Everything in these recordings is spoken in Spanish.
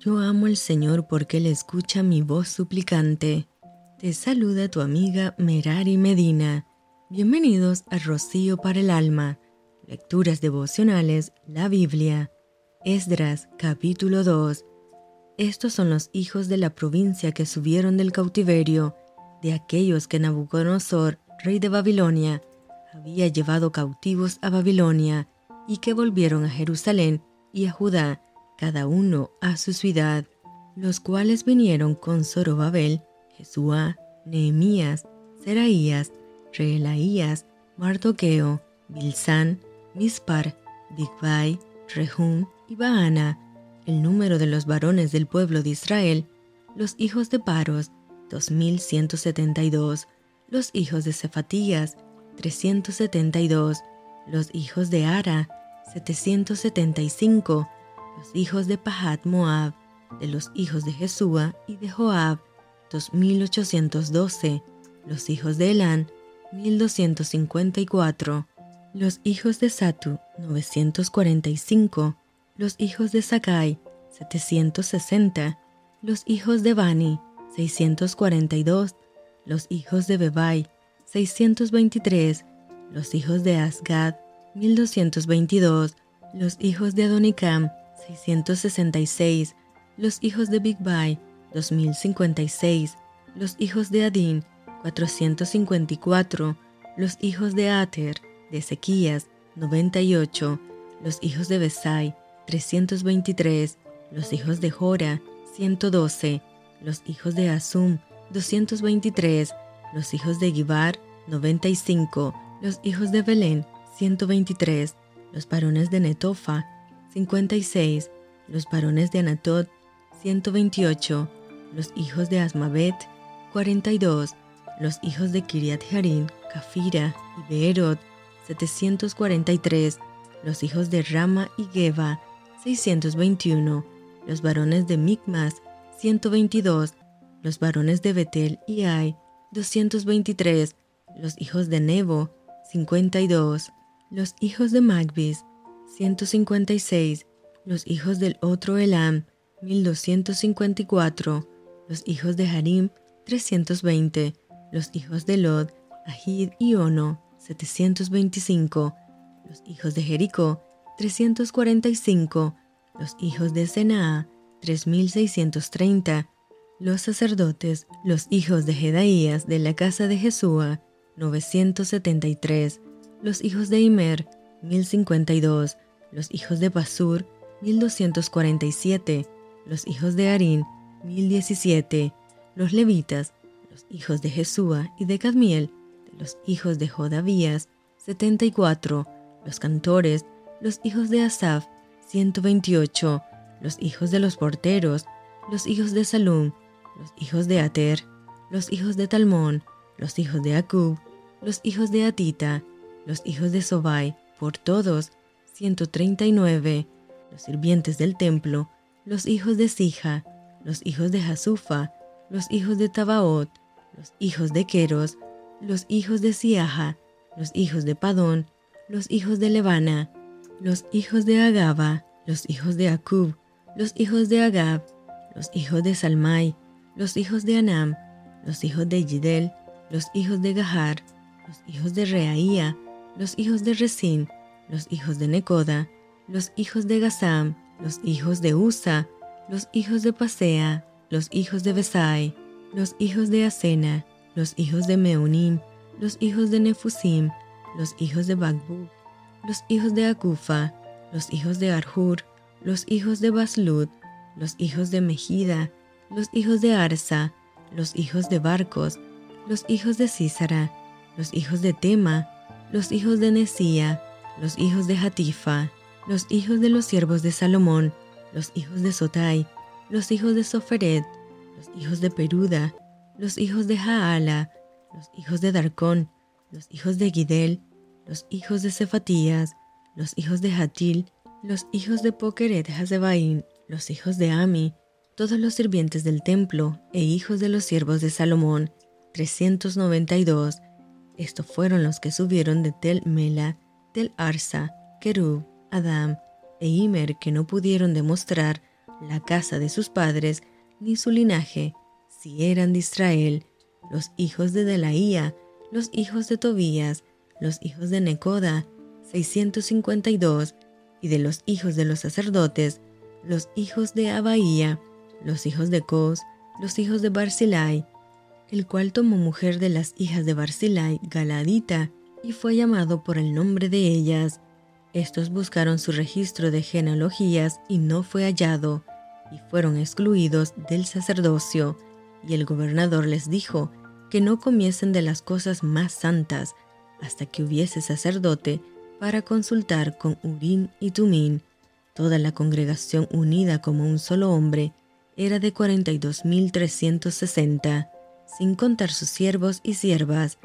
Yo amo al Señor porque Él escucha mi voz suplicante. Te saluda tu amiga Merari Medina. Bienvenidos a Rocío para el Alma. Lecturas devocionales, la Biblia. Esdras, capítulo 2. Estos son los hijos de la provincia que subieron del cautiverio, de aquellos que Nabucodonosor, rey de Babilonia, había llevado cautivos a Babilonia y que volvieron a Jerusalén y a Judá, cada uno a su ciudad, los cuales vinieron con Zorobabel, Jesúa, Nehemías, Seraías, Reelaías, Mardoqueo, Bilsán, Mispar, Bigvai, Rehum y Baana, el número de los varones del pueblo de Israel, los hijos de Paros, 2172, los hijos de Cefatías, 372, los hijos de Ara, 775, los hijos de Pahat Moab, de los hijos de Jesúa y de Joab, 2812, los hijos de Elán, 1254, los hijos de Satu, 945, los hijos de Sakai, 760, los hijos de Bani, 642, los hijos de Bebai, 623, los hijos de Asgad, 1222, los hijos de Adonicam, 666, los hijos de Bigbai, 2056, los hijos de Adin, 454, los hijos de Ater, de Ezequías, 98, los hijos de Besai, 323, los hijos de Jora, 112, los hijos de Asum, 223, los hijos de Gibar, 95, los hijos de Belén, 123, los varones de Netofa, 56, los varones de Anatot, 128, los hijos de Asmavet, 42, los hijos de Kiriat Harim, Kafira y Beerot, 743, los hijos de Rama y Geba, 621, los varones de Micmas, 122, los varones de Betel y Ai, 223, los hijos de Nebo, 52, los hijos de Magbis, 156, los hijos del otro Elam, 1254, los hijos de Harim, 320, los hijos de Lod, Ahid y Ono, 725, los hijos de Jericó, 345, los hijos de Senaa, 3630, los sacerdotes, los hijos de Jedaías de la casa de Jesúa, 973, los hijos de Imer, 1052, los hijos de Basur, 1247, los hijos de Arín, 1017, los levitas, los hijos de Jesúa y de Cadmiel, de los hijos de Jodavías, 74, los cantores, los hijos de Asaf, 128, los hijos de los porteros, los hijos de Salum, los hijos de Ater, los hijos de Talmón, los hijos de Acub, los hijos de Atita, los hijos de Sobai, por todos, 139, los sirvientes del templo, los hijos de Sija, los hijos de Hasufa, los hijos de Tabaot, los hijos de Queros, los hijos de Siaja, los hijos de Padón, los hijos de Levana, los hijos de Agaba, los hijos de Acub, los hijos de Agab, los hijos de Salmai, los hijos de Anam, los hijos de Yidel, los hijos de Gahar, los hijos de Reaía, los hijos de Resín, los hijos de Necoda, los hijos de Gazam, los hijos de Usa, los hijos de Pasea, los hijos de Besai, los hijos de Asena, los hijos de Meunim, los hijos de Nefusim, los hijos de Bagbuk, los hijos de Akufa, los hijos de Arhur, los hijos de Baslud, los hijos de Mejida, los hijos de Arsa, los hijos de Barcos, los hijos de Císara, los hijos de Tema, los hijos de Nesía, los hijos de Hatifa, los hijos de los siervos de Salomón, los hijos de Sotai, los hijos de Soferet, los hijos de Peruda, los hijos de Jaala, los hijos de Darcón, los hijos de Gidel, los hijos de Cefatías, los hijos de Hatil, los hijos de Pokeret Hazebaim, los hijos de Ami, todos los sirvientes del templo e hijos de los siervos de Salomón, 392. Estos fueron los que subieron de Tel Mela, Tel Arsa, Kerub, Adam e Imer que no pudieron demostrar la casa de sus padres, ni su linaje, si eran de Israel, los hijos de Delaía, los hijos de Tobías, los hijos de Necoda, 652, y de los hijos de los sacerdotes, los hijos de Abaía, los hijos de Cos, los hijos de Barzilai, el cual tomó mujer de las hijas de Barzilai, Galadita, y fue llamado por el nombre de ellas. Estos buscaron su registro de genealogías y no fue hallado, y fueron excluidos del sacerdocio, y el gobernador les dijo que no comiesen de las cosas más santas hasta que hubiese sacerdote para consultar con Urín y Tumín. Toda la congregación unida como un solo hombre era de 42.360, sin contar sus siervos y siervas,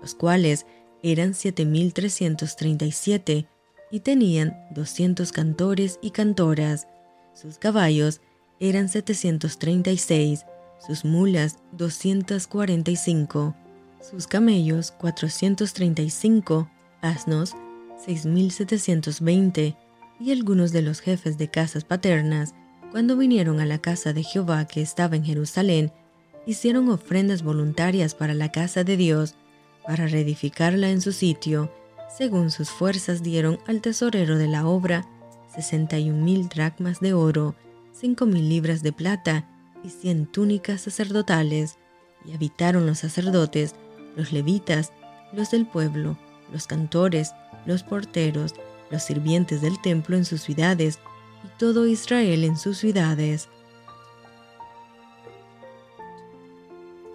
los cuales eran 7.337 y tenían 200 cantores y cantoras. Sus caballos eran 736, sus mulas 245, sus camellos 435, asnos 6720, y algunos de los jefes de casas paternas, cuando vinieron a la casa de Jehová que estaba en Jerusalén, hicieron ofrendas voluntarias para la casa de Dios, para reedificarla en su sitio, según sus fuerzas dieron al tesorero de la obra sesenta y un mil dracmas de oro, cinco mil libras de plata y cien túnicas sacerdotales, y habitaron los sacerdotes, los levitas, los del pueblo, los cantores, los porteros, los sirvientes del templo en sus ciudades, y todo Israel en sus ciudades.